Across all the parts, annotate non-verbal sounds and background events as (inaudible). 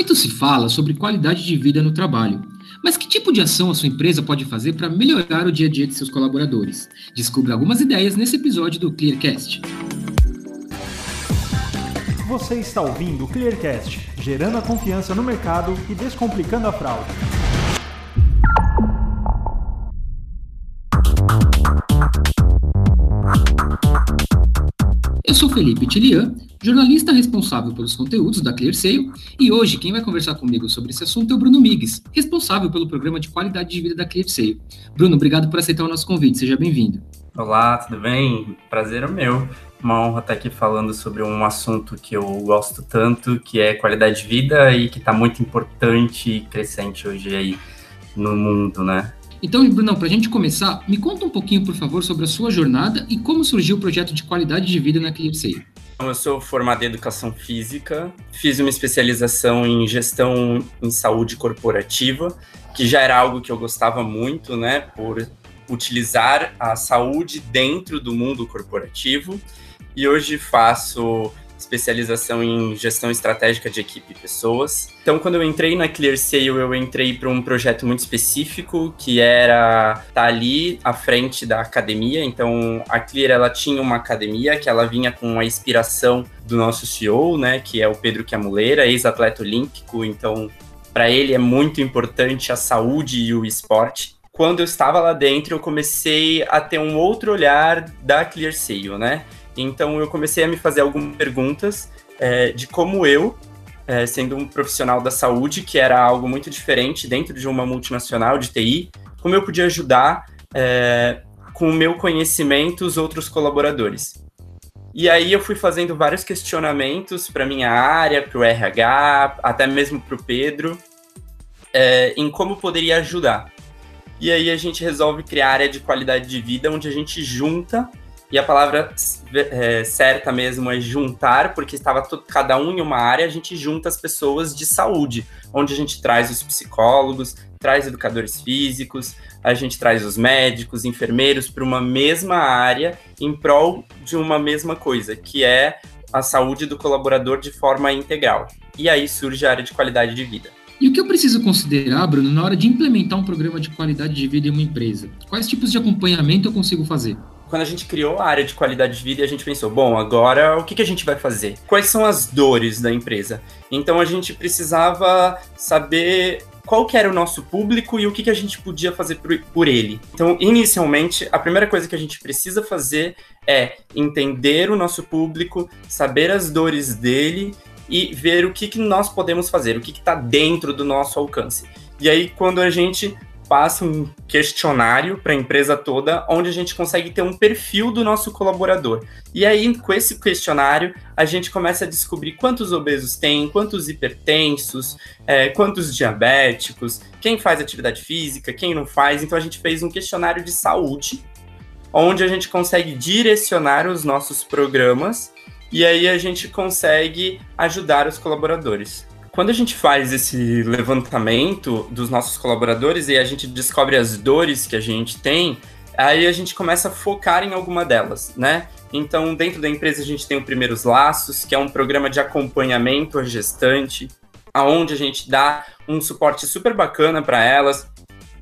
Muito se fala sobre qualidade de vida no trabalho. Mas que tipo de ação a sua empresa pode fazer para melhorar o dia a dia de seus colaboradores? Descubra algumas ideias nesse episódio do Clearcast. Você está ouvindo o Clearcast, gerando a confiança no mercado e descomplicando a fraude. Sou Felipe Tilian, jornalista responsável pelos conteúdos da ClearSale, e hoje quem vai conversar comigo sobre esse assunto é o Bruno Migues, responsável pelo programa de qualidade de vida da ClearSale. Bruno, obrigado por aceitar o nosso convite, seja bem-vindo. Olá, tudo bem? Prazer é meu. Uma honra estar aqui falando sobre um assunto que eu gosto tanto, que é qualidade de vida e que está muito importante e crescente hoje aí no mundo, né? Então, Brunão, para a gente começar, me conta um pouquinho, por favor, sobre a sua jornada e como surgiu o projeto de qualidade de vida na Clipsei. Então, eu sou formado em educação física, fiz uma especialização em gestão em saúde corporativa, que já era algo que eu gostava muito, né, por utilizar a saúde dentro do mundo corporativo. E hoje faço especialização em gestão estratégica de equipe e pessoas. Então, quando eu entrei na ClearSale, eu entrei para um projeto muito específico, que era estar tá ali à frente da academia. Então, a Clear ela tinha uma academia que ela vinha com a inspiração do nosso CEO, né, que é o Pedro Quiamuleira, ex-atleta olímpico. Então, para ele é muito importante a saúde e o esporte quando eu estava lá dentro, eu comecei a ter um outro olhar da ClearSale, né? Então eu comecei a me fazer algumas perguntas é, de como eu, é, sendo um profissional da saúde, que era algo muito diferente dentro de uma multinacional de TI, como eu podia ajudar é, com o meu conhecimento os outros colaboradores. E aí eu fui fazendo vários questionamentos para minha área, para o RH, até mesmo para o Pedro, em como poderia ajudar. E aí a gente resolve criar a área de qualidade de vida, onde a gente junta e a palavra é, certa mesmo é juntar, porque estava todo, cada um em uma área, a gente junta as pessoas de saúde, onde a gente traz os psicólogos, traz educadores físicos, a gente traz os médicos, enfermeiros para uma mesma área em prol de uma mesma coisa, que é a saúde do colaborador de forma integral. E aí surge a área de qualidade de vida. E o que eu preciso considerar, Bruno, na hora de implementar um programa de qualidade de vida em uma empresa? Quais tipos de acompanhamento eu consigo fazer? Quando a gente criou a área de qualidade de vida, a gente pensou, bom, agora o que, que a gente vai fazer? Quais são as dores da empresa? Então a gente precisava saber qual que era o nosso público e o que, que a gente podia fazer por, ele. Então, inicialmente, a primeira coisa que a gente precisa fazer é entender o nosso público, saber as dores dele e ver o que, que nós podemos fazer, o que está dentro do nosso alcance. E aí, quando a gente passa um questionário para a empresa toda, onde a gente consegue ter um perfil do nosso colaborador. E aí, com esse questionário, a gente começa a descobrir quantos obesos tem, quantos hipertensos, é, quantos diabéticos, quem faz atividade física, quem não faz. Então, a gente fez um questionário de saúde, onde a gente consegue direcionar os nossos programas e aí a gente consegue ajudar os colaboradores. Quando a gente faz esse levantamento dos nossos colaboradores e a gente descobre as dores que a gente tem, aí a gente começa a focar em alguma delas, né? Então, dentro da empresa, a gente tem o Primeiros Laços, que é um programa de acompanhamento à gestante, aonde a gente dá um suporte super bacana para elas,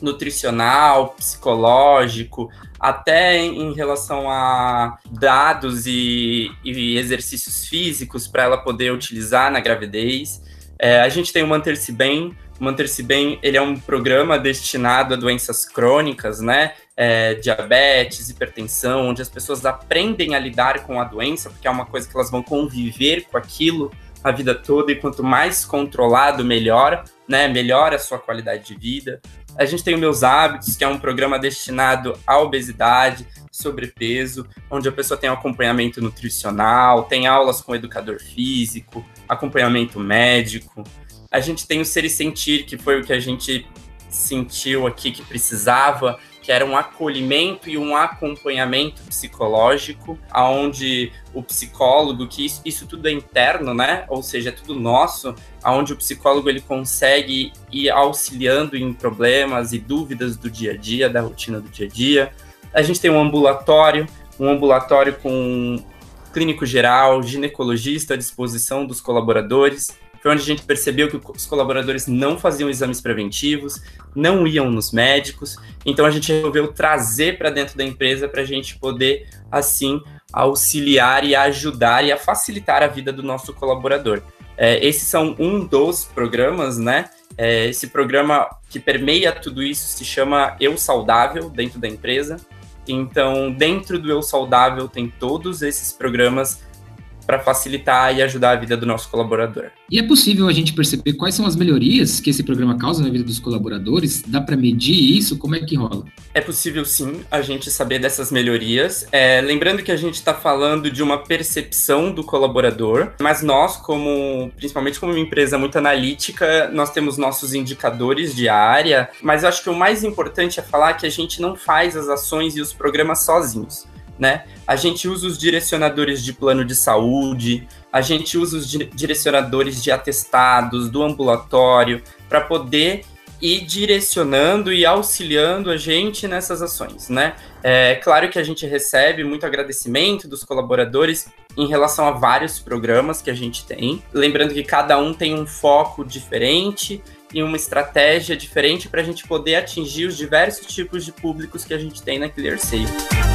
nutricional, psicológico, até em relação a dados e, e exercícios físicos para ela poder utilizar na gravidez. É, a gente tem o Manter-se Bem. O Manter-se Bem ele é um programa destinado a doenças crônicas, né? É, diabetes, hipertensão, onde as pessoas aprendem a lidar com a doença, porque é uma coisa que elas vão conviver com aquilo a vida toda e quanto mais controlado, melhor, né? Melhora a sua qualidade de vida. A gente tem o Meus Hábitos, que é um programa destinado à obesidade, sobrepeso, onde a pessoa tem acompanhamento nutricional, tem aulas com educador físico, acompanhamento médico. A gente tem o Ser e Sentir, que foi o que a gente sentiu aqui que precisava, que era um acolhimento e um acompanhamento psicológico, aonde o psicólogo, que isso, isso, tudo é interno, né? Ou seja, é tudo nosso, aonde o psicólogo ele consegue ir auxiliando em problemas e dúvidas do dia a dia, da rotina do dia a dia. A gente tem um ambulatório, um ambulatório com clínico geral, ginecologista à disposição dos colaboradores, foi onde a gente percebeu que os colaboradores não faziam exames preventivos, não iam nos médicos, então a gente resolveu trazer para dentro da empresa para a gente poder, assim, auxiliar e ajudar e a facilitar a vida do nosso colaborador. É, esses são um dos programas, né? É, esse programa que permeia tudo isso se chama Eu Saudável dentro da empresa. Então, dentro do Eu Saudável tem todos esses programas para facilitar e ajudar a vida do nosso colaborador. E é possível a gente perceber quais são as melhorias que esse programa causa na vida dos colaboradores? Dá para medir isso? Como é que rola? É possível sim a gente saber dessas melhorias. É, lembrando que a gente está falando de uma percepção do colaborador, mas nós, como principalmente como uma empresa muito analítica, nós temos nossos indicadores de área, mas eu acho que o mais importante é falar que a gente não faz as ações e os programas sozinhos né? A gente usa os direcionadores de plano de saúde, a gente usa os direcionadores de atestados do ambulatório para poder ir direcionando e auxiliando a gente nessas ações, né? É claro que a gente recebe muito agradecimento dos colaboradores em relação a vários programas que a gente tem, lembrando que cada um tem um foco diferente e uma estratégia diferente para a gente poder atingir os diversos tipos de públicos que a gente tem na ClearSafe.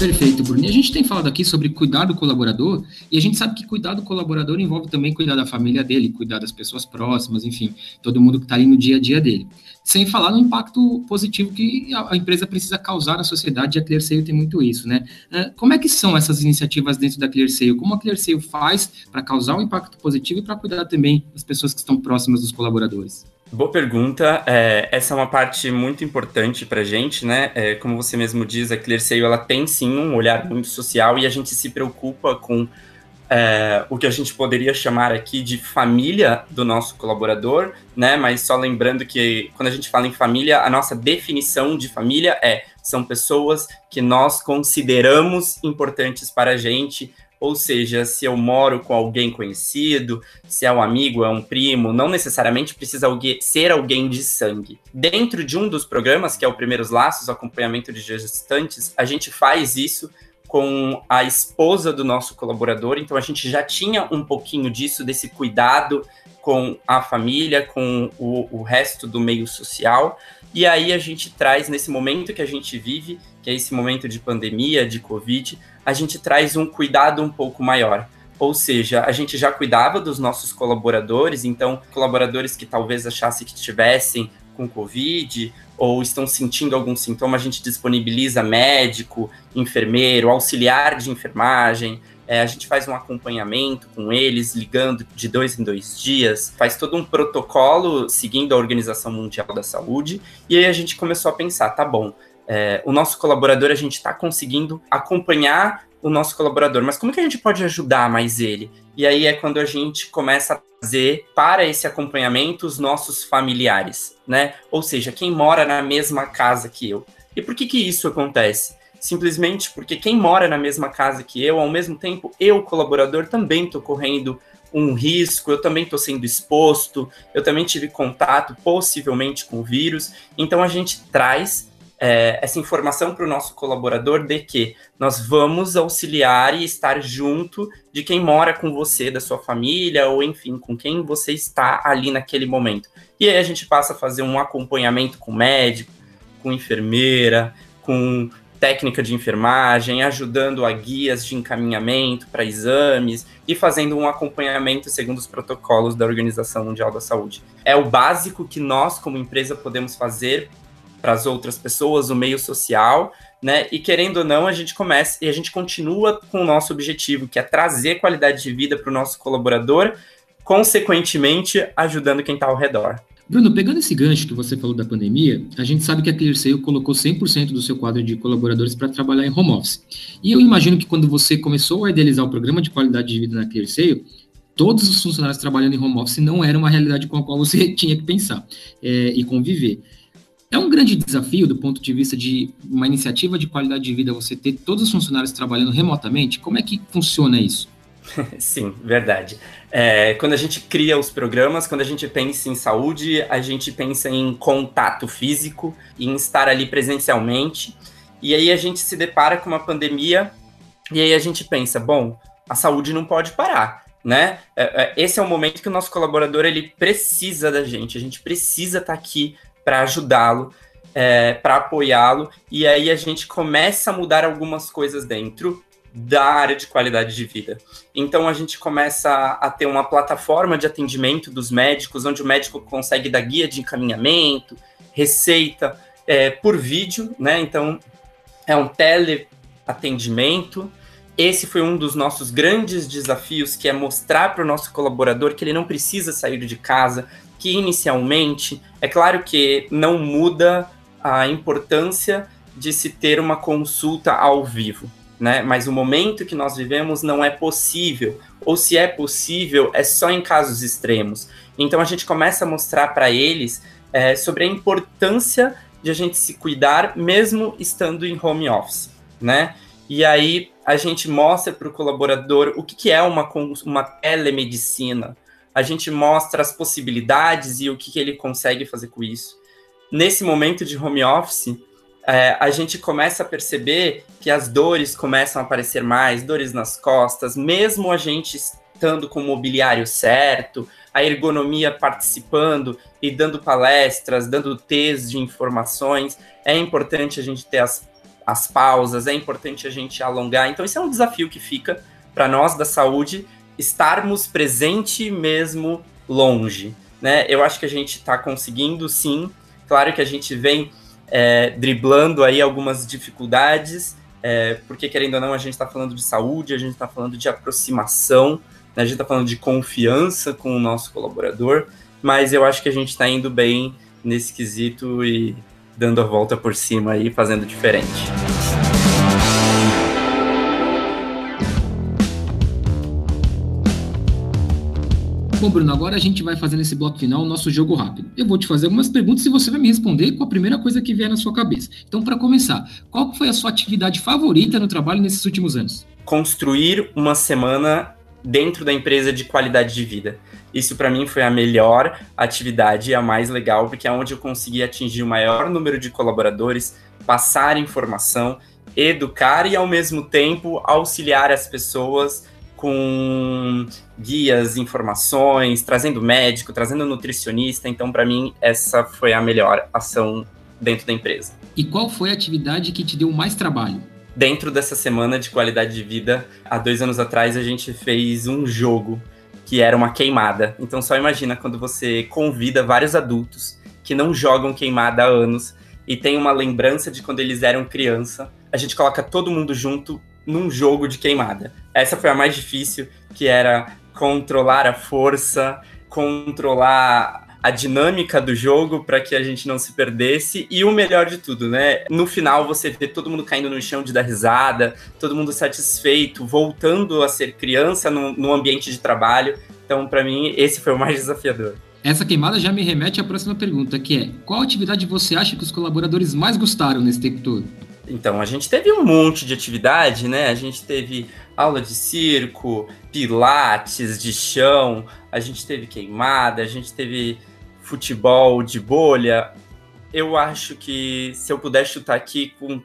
Perfeito, Bruno. E a gente tem falado aqui sobre cuidar do colaborador, e a gente sabe que cuidar do colaborador envolve também cuidar da família dele, cuidar das pessoas próximas, enfim, todo mundo que está ali no dia a dia dele. Sem falar no impacto positivo que a, empresa precisa causar na sociedade, e a ClearSale tem muito isso, né? Ah, como é que são essas iniciativas dentro da ClearSale? Como a ClearSale faz para causar um impacto positivo e para cuidar também das pessoas que estão próximas dos colaboradores? Boa pergunta. É, essa é uma parte muito importante para a gente, né? É, como você mesmo diz, a ClearSale ela tem sim um olhar muito social e a gente se preocupa com é, o que a gente poderia chamar aqui de família do nosso colaborador, né? Mas só lembrando que quando a gente fala em família, a nossa definição de família é são pessoas que nós consideramos importantes para a gente, ou seja, se eu moro com alguém conhecido, se é um amigo, é um primo, não necessariamente precisa ser alguém de sangue. Dentro de um dos programas, que é o Primeiros Laços, acompanhamento de gestantes, a gente faz isso com a esposa do nosso colaborador, então a gente já tinha um pouquinho disso, desse cuidado com a família, com o, o resto do meio social. E aí a gente traz, nesse momento que a gente vive, que é esse momento de pandemia, de Covid, a gente traz um cuidado um pouco maior. Ou seja, a gente já cuidava dos nossos colaboradores, então, colaboradores que talvez achassem que estivessem com Covid ou estão sentindo algum sintoma, a gente disponibiliza médico, enfermeiro, auxiliar de enfermagem, é, a gente faz um acompanhamento com eles, ligando de dois em dois dias, faz todo um protocolo seguindo a Organização Mundial da Saúde, e aí a gente começou a pensar, tá bom, é, o nosso colaborador, a gente está conseguindo acompanhar o nosso colaborador, mas como que a gente pode ajudar mais ele? E aí é quando a gente começa a fazer para esse acompanhamento os nossos familiares, né? Ou seja, quem mora na mesma casa que eu. E por que que isso acontece? Simplesmente porque quem mora na mesma casa que eu, ao mesmo tempo, eu, colaborador, também estou correndo um risco, eu também estou sendo exposto, eu também tive contato possivelmente com o vírus. Então a gente traz é, essa informação para o nosso colaborador de que nós vamos auxiliar e estar junto de quem mora com você, da sua família, ou enfim, com quem você está ali naquele momento. E aí a gente passa a fazer um acompanhamento com médico, com enfermeira, com técnica de enfermagem, ajudando a guias de encaminhamento para exames e fazendo um acompanhamento segundo os protocolos da Organização Mundial da Saúde. É o básico que nós, como empresa, podemos fazer para as outras pessoas, o meio social, né? E querendo ou não, a gente começa e a gente continua com o nosso objetivo, que é trazer qualidade de vida para o nosso colaborador, consequentemente ajudando quem está ao redor. Bruno, pegando esse gancho que você falou da pandemia, a gente sabe que a ClearSale colocou 100% do seu quadro de colaboradores para trabalhar em home office. E eu imagino que quando você começou a idealizar o programa de qualidade de vida na ClearSale, todos os funcionários trabalhando em home office não era uma realidade com a qual você (laughs) tinha que pensar é, e conviver. É um grande desafio do ponto de vista de uma iniciativa de qualidade de vida você ter todos os funcionários trabalhando remotamente? Como é que funciona isso? (laughs) Sim, verdade. É, quando a gente cria os programas, quando a gente pensa em saúde, a gente pensa em contato físico, em estar ali presencialmente. E aí a gente se depara com uma pandemia E aí a gente pensa, bom, a saúde não pode parar, né? É, é, esse é o momento que o nosso colaborador ele precisa da gente, a gente precisa estar tá aqui para ajudá-lo, é, para apoiá-lo, e aí a gente começa a mudar algumas coisas dentro da área de qualidade de vida. Então a gente começa a ter uma plataforma de atendimento dos médicos, onde o médico consegue dar guia de encaminhamento, receita é, por vídeo, né? Então é um teleatendimento. Esse foi um dos nossos grandes desafios, que é mostrar para o nosso colaborador que ele não precisa sair de casa, que inicialmente, é claro que não muda a importância de se ter uma consulta ao vivo, né? Mas o momento que nós vivemos não é possível, ou se é possível, é só em casos extremos. Então a gente começa a mostrar para eles é, sobre a importância de a gente se cuidar, mesmo estando em home office, né? E aí a gente mostra para o colaborador o que, que é uma, uma telemedicina, a gente mostra as possibilidades e o que, que ele consegue fazer com isso. Nesse momento de home office, é, a gente começa a perceber que as dores começam a aparecer mais, dores nas costas, mesmo a gente estando com o mobiliário certo, a ergonomia participando e dando palestras, dando T's de informações. É importante a gente ter as, as pausas, é importante a gente alongar. Então, isso é um desafio que fica para nós da saúde estarmos presente mesmo longe. Né? Eu acho que a gente está conseguindo sim. Claro que a gente vem é, driblando aí algumas dificuldades, é, porque querendo ou não, a gente está falando de saúde, a gente está falando de aproximação, né? a gente está falando de confiança com o nosso colaborador, mas eu acho que a gente está indo bem nesse quesito e dando a volta por cima aí, fazendo diferente. Bom, Bruno, agora a gente vai fazer nesse bloco final o nosso jogo rápido. Eu vou te fazer algumas perguntas e você vai me responder com a primeira coisa que vier na sua cabeça. Então, para começar, qual foi a sua atividade favorita no trabalho nesses últimos anos? Construir uma semana dentro da empresa de qualidade de vida. Isso para mim foi a melhor atividade e a mais legal, porque é onde eu consegui atingir o maior número de colaboradores, passar informação, educar e ao mesmo tempo auxiliar as pessoas com guias, informações, trazendo médico, trazendo nutricionista. Então, para mim, essa foi a melhor ação dentro da empresa. E qual foi a atividade que te deu mais trabalho? Dentro dessa semana de qualidade de vida, há dois anos atrás, a gente fez um jogo que era uma queimada. Então, só imagina quando você convida vários adultos que não jogam queimada há anos e tem uma lembrança de quando eles eram criança. A gente coloca todo mundo junto num jogo de queimada. Essa foi a mais difícil, que era controlar a força, controlar a dinâmica do jogo para que a gente não se perdesse e o melhor de tudo, né? No final você vê todo mundo caindo no chão de dar risada, todo mundo satisfeito, voltando a ser criança no, no ambiente de trabalho. Então, para mim, esse foi o mais desafiador. Essa queimada já me remete à próxima pergunta, que é: qual atividade você acha que os colaboradores mais gostaram nesse tempo todo? Então, a gente teve um monte de atividade, né? A gente teve aula de circo, pilates de chão, a gente teve queimada, a gente teve futebol de bolha. Eu acho que se eu puder chutar aqui com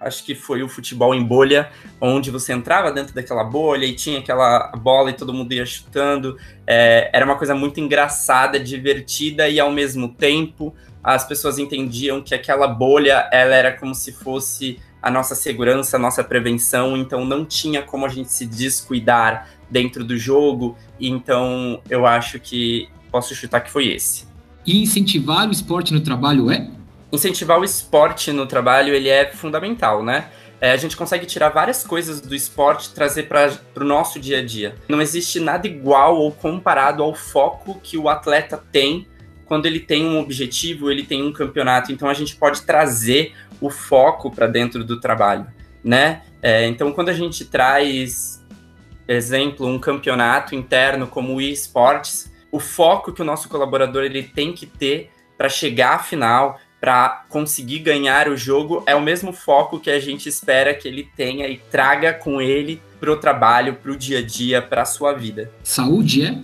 acho que foi o futebol em bolha, onde você entrava dentro daquela bolha e tinha aquela bola e todo mundo ia chutando. É, era uma coisa muito engraçada, divertida e ao mesmo tempo as pessoas entendiam que aquela bolha ela era como se fosse a nossa segurança, a nossa prevenção, então não tinha como a gente se descuidar dentro do jogo. Então eu acho que posso chutar que foi esse. E incentivar o esporte no trabalho é? Incentivar o esporte no trabalho ele é fundamental, né? É, a gente consegue tirar várias coisas do esporte e trazer para o nosso dia a dia. Não existe nada igual ou comparado ao foco que o atleta tem quando ele tem um objetivo, ele tem um campeonato, então a gente pode trazer o foco para dentro do trabalho, né? É, então, quando a gente traz, exemplo, um campeonato interno como o eSports, o foco que o nosso colaborador ele tem que ter para chegar à final, para conseguir ganhar o jogo, é o mesmo foco que a gente espera que ele tenha e traga com ele para o trabalho, para o dia a dia, para a sua vida. Saúde é?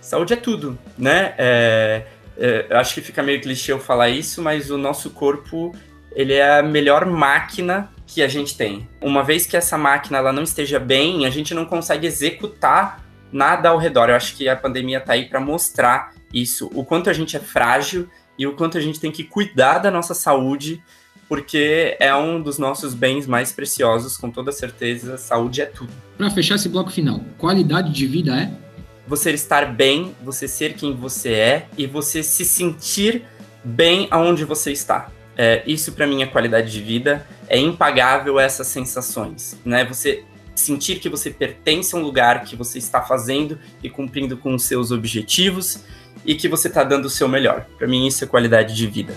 Saúde é tudo, né? É, é, acho que fica meio clichê eu falar isso, mas o nosso corpo ele é a melhor máquina que a gente tem. Uma vez que essa máquina ela não esteja bem, a gente não consegue executar nada ao redor. Eu acho que a pandemia está aí para mostrar isso, o quanto a gente é frágil e o quanto a gente tem que cuidar da nossa saúde, porque é um dos nossos bens mais preciosos, com toda certeza. Saúde é tudo. Para fechar esse bloco final, qualidade de vida é você estar bem, você ser quem você é e você se sentir bem aonde você está. É, isso para mim é qualidade de vida, é impagável essas sensações, né? Você sentir que você pertence a um lugar que você está fazendo e cumprindo com os seus objetivos e que você está dando o seu melhor. Para mim isso é qualidade de vida.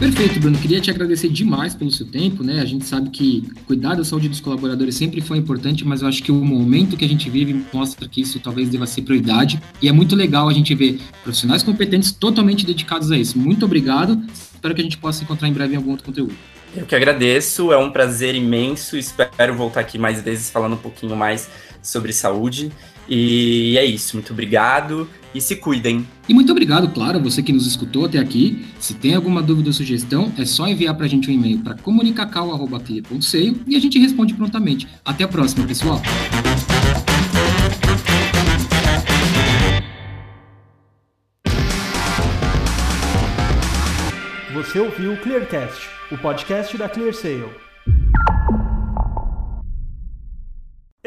Perfeito, Bruno. Queria te agradecer demais pelo seu tempo, né? A gente sabe que cuidar da saúde dos colaboradores sempre foi importante, mas eu acho que o momento que a gente vive mostra que isso talvez deva ser prioridade. E é muito legal a gente ver profissionais competentes totalmente dedicados a isso. Muito obrigado. Espero que a gente possa encontrar em breve em algum outro conteúdo. Eu que agradeço, é um prazer imenso. Espero voltar aqui mais vezes falando um pouquinho mais sobre saúde. E é isso, muito obrigado e se cuidem. E muito obrigado, claro, você que nos escutou até aqui. Se tem alguma dúvida ou sugestão, é só enviar para a gente um e-mail para comunicacal.clear.seio e a gente responde prontamente. Até a próxima, pessoal! Você ouviu o Clearcast, o podcast da ClearSale.